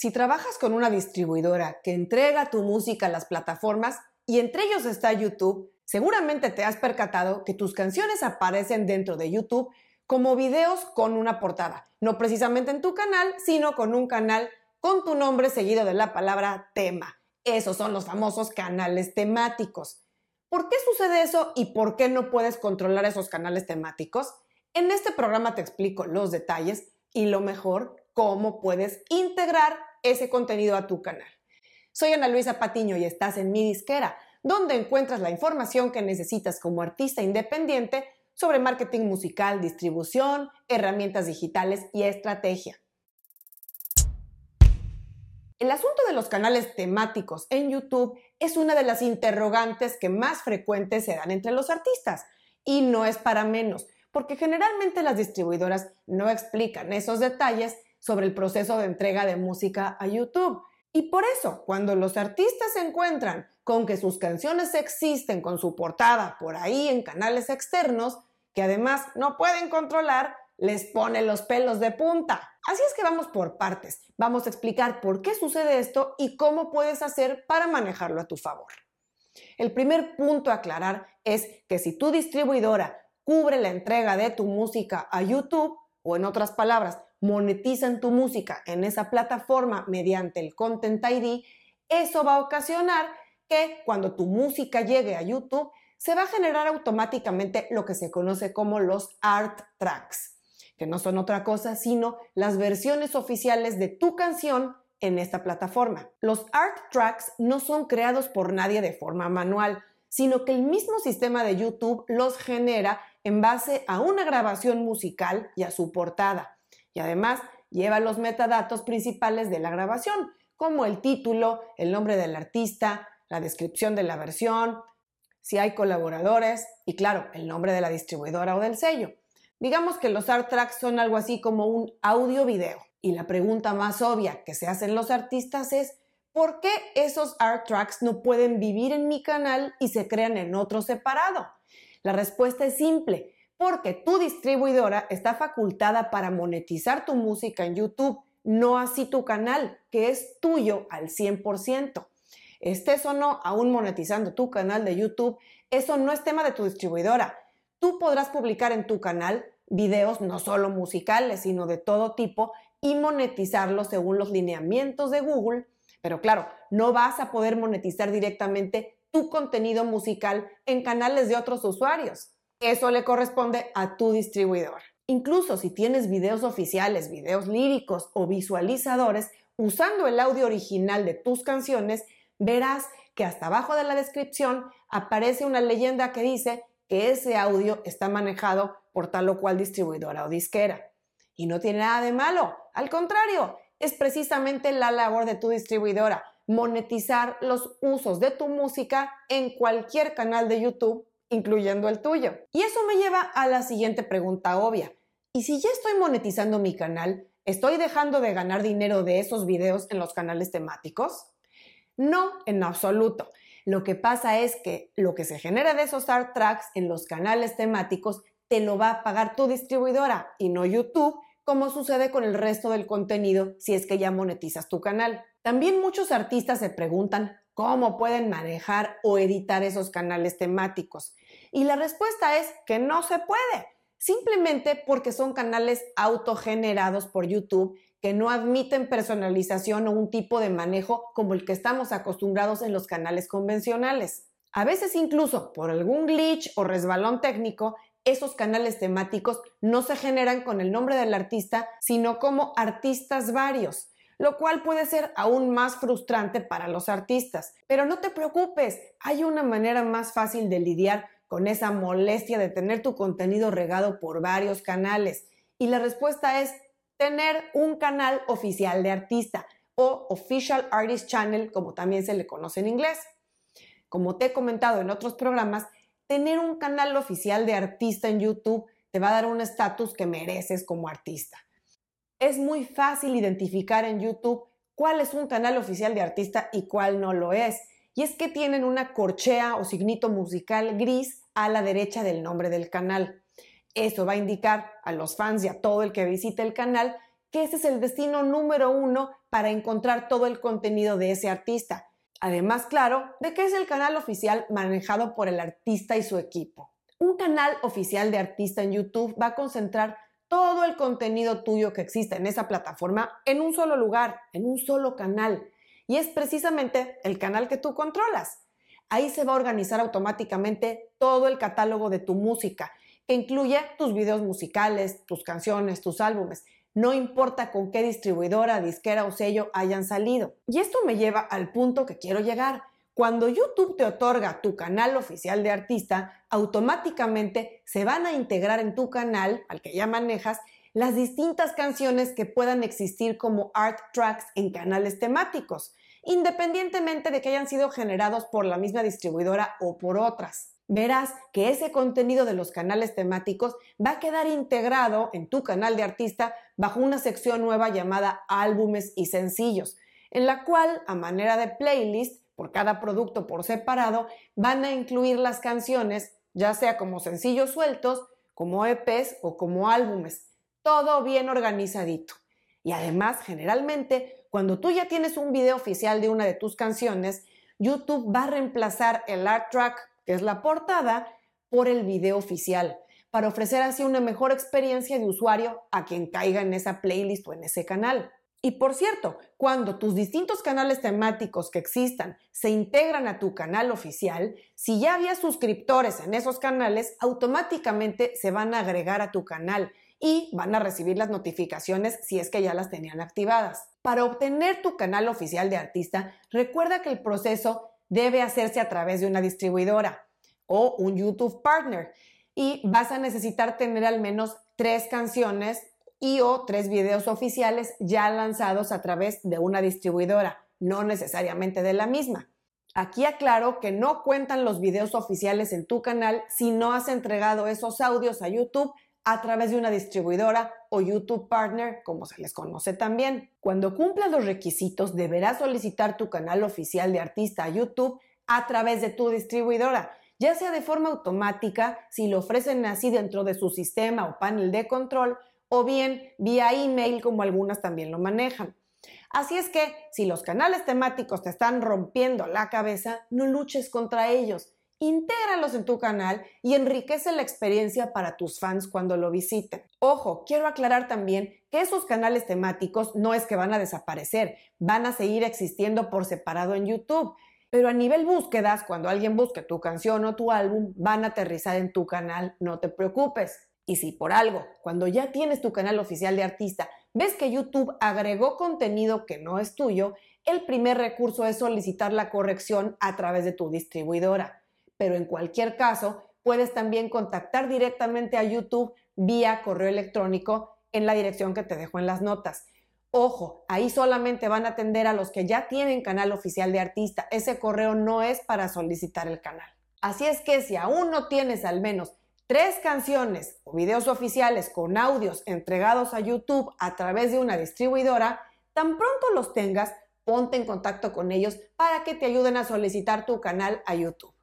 Si trabajas con una distribuidora que entrega tu música a las plataformas y entre ellos está YouTube, seguramente te has percatado que tus canciones aparecen dentro de YouTube como videos con una portada, no precisamente en tu canal, sino con un canal con tu nombre seguido de la palabra tema. Esos son los famosos canales temáticos. ¿Por qué sucede eso y por qué no puedes controlar esos canales temáticos? En este programa te explico los detalles y lo mejor, cómo puedes integrar ese contenido a tu canal. Soy Ana Luisa Patiño y estás en mi disquera, donde encuentras la información que necesitas como artista independiente sobre marketing musical, distribución, herramientas digitales y estrategia. El asunto de los canales temáticos en YouTube es una de las interrogantes que más frecuentes se dan entre los artistas y no es para menos, porque generalmente las distribuidoras no explican esos detalles sobre el proceso de entrega de música a YouTube. Y por eso, cuando los artistas se encuentran con que sus canciones existen con su portada por ahí en canales externos, que además no pueden controlar, les pone los pelos de punta. Así es que vamos por partes. Vamos a explicar por qué sucede esto y cómo puedes hacer para manejarlo a tu favor. El primer punto a aclarar es que si tu distribuidora cubre la entrega de tu música a YouTube, o en otras palabras, monetizan tu música en esa plataforma mediante el Content ID, eso va a ocasionar que cuando tu música llegue a YouTube, se va a generar automáticamente lo que se conoce como los art tracks, que no son otra cosa sino las versiones oficiales de tu canción en esta plataforma. Los art tracks no son creados por nadie de forma manual, sino que el mismo sistema de YouTube los genera en base a una grabación musical y a su portada y además lleva los metadatos principales de la grabación, como el título, el nombre del artista, la descripción de la versión, si hay colaboradores y claro, el nombre de la distribuidora o del sello. Digamos que los art tracks son algo así como un audio video. Y la pregunta más obvia que se hacen los artistas es, ¿por qué esos art tracks no pueden vivir en mi canal y se crean en otro separado? La respuesta es simple, porque tu distribuidora está facultada para monetizar tu música en YouTube, no así tu canal, que es tuyo al 100%. Estés o no aún monetizando tu canal de YouTube, eso no es tema de tu distribuidora. Tú podrás publicar en tu canal videos no solo musicales, sino de todo tipo y monetizarlos según los lineamientos de Google. Pero claro, no vas a poder monetizar directamente tu contenido musical en canales de otros usuarios. Eso le corresponde a tu distribuidor. Incluso si tienes videos oficiales, videos líricos o visualizadores, usando el audio original de tus canciones, verás que hasta abajo de la descripción aparece una leyenda que dice que ese audio está manejado por tal o cual distribuidora o disquera. Y no tiene nada de malo, al contrario, es precisamente la labor de tu distribuidora, monetizar los usos de tu música en cualquier canal de YouTube incluyendo el tuyo. Y eso me lleva a la siguiente pregunta obvia. ¿Y si ya estoy monetizando mi canal, estoy dejando de ganar dinero de esos videos en los canales temáticos? No, en absoluto. Lo que pasa es que lo que se genera de esos art tracks en los canales temáticos te lo va a pagar tu distribuidora y no YouTube, como sucede con el resto del contenido si es que ya monetizas tu canal. También muchos artistas se preguntan cómo pueden manejar o editar esos canales temáticos. Y la respuesta es que no se puede, simplemente porque son canales autogenerados por YouTube que no admiten personalización o un tipo de manejo como el que estamos acostumbrados en los canales convencionales. A veces incluso por algún glitch o resbalón técnico, esos canales temáticos no se generan con el nombre del artista, sino como artistas varios lo cual puede ser aún más frustrante para los artistas. Pero no te preocupes, hay una manera más fácil de lidiar con esa molestia de tener tu contenido regado por varios canales. Y la respuesta es tener un canal oficial de artista o Official Artist Channel, como también se le conoce en inglés. Como te he comentado en otros programas, tener un canal oficial de artista en YouTube te va a dar un estatus que mereces como artista es muy fácil identificar en YouTube cuál es un canal oficial de artista y cuál no lo es. Y es que tienen una corchea o signito musical gris a la derecha del nombre del canal. Eso va a indicar a los fans y a todo el que visite el canal que ese es el destino número uno para encontrar todo el contenido de ese artista. Además, claro, de que es el canal oficial manejado por el artista y su equipo. Un canal oficial de artista en YouTube va a concentrar todo el contenido tuyo que existe en esa plataforma en un solo lugar, en un solo canal. Y es precisamente el canal que tú controlas. Ahí se va a organizar automáticamente todo el catálogo de tu música, que incluye tus videos musicales, tus canciones, tus álbumes, no importa con qué distribuidora, disquera o sello hayan salido. Y esto me lleva al punto que quiero llegar. Cuando YouTube te otorga tu canal oficial de artista, automáticamente se van a integrar en tu canal, al que ya manejas, las distintas canciones que puedan existir como art tracks en canales temáticos, independientemente de que hayan sido generados por la misma distribuidora o por otras. Verás que ese contenido de los canales temáticos va a quedar integrado en tu canal de artista bajo una sección nueva llamada álbumes y sencillos, en la cual, a manera de playlist, por cada producto por separado, van a incluir las canciones, ya sea como sencillos sueltos, como EPs o como álbumes, todo bien organizadito. Y además, generalmente, cuando tú ya tienes un video oficial de una de tus canciones, YouTube va a reemplazar el art track que es la portada, por el video oficial, para ofrecer así una mejor experiencia de usuario a quien caiga en esa playlist o en ese canal. Y por cierto, cuando tus distintos canales temáticos que existan se integran a tu canal oficial, si ya había suscriptores en esos canales, automáticamente se van a agregar a tu canal y van a recibir las notificaciones si es que ya las tenían activadas. Para obtener tu canal oficial de artista, recuerda que el proceso debe hacerse a través de una distribuidora o un YouTube Partner y vas a necesitar tener al menos tres canciones y o tres videos oficiales ya lanzados a través de una distribuidora, no necesariamente de la misma. Aquí aclaro que no cuentan los videos oficiales en tu canal si no has entregado esos audios a YouTube a través de una distribuidora o YouTube Partner, como se les conoce también. Cuando cumplas los requisitos, deberás solicitar tu canal oficial de artista a YouTube a través de tu distribuidora, ya sea de forma automática, si lo ofrecen así dentro de su sistema o panel de control, o bien vía email, como algunas también lo manejan. Así es que, si los canales temáticos te están rompiendo la cabeza, no luches contra ellos intégralos en tu canal y enriquece la experiencia para tus fans cuando lo visiten. Ojo, quiero aclarar también que esos canales temáticos no es que van a desaparecer, van a seguir existiendo por separado en YouTube. Pero a nivel búsquedas, cuando alguien busque tu canción o tu álbum, van a aterrizar en tu canal, no te preocupes. Y si por algo, cuando ya tienes tu canal oficial de artista, ves que YouTube agregó contenido que no es tuyo, el primer recurso es solicitar la corrección a través de tu distribuidora pero en cualquier caso, puedes también contactar directamente a YouTube vía correo electrónico en la dirección que te dejo en las notas. Ojo, ahí solamente van a atender a los que ya tienen canal oficial de artista. Ese correo no es para solicitar el canal. Así es que si aún no tienes al menos tres canciones o videos oficiales con audios entregados a YouTube a través de una distribuidora, tan pronto los tengas, ponte en contacto con ellos para que te ayuden a solicitar tu canal a YouTube.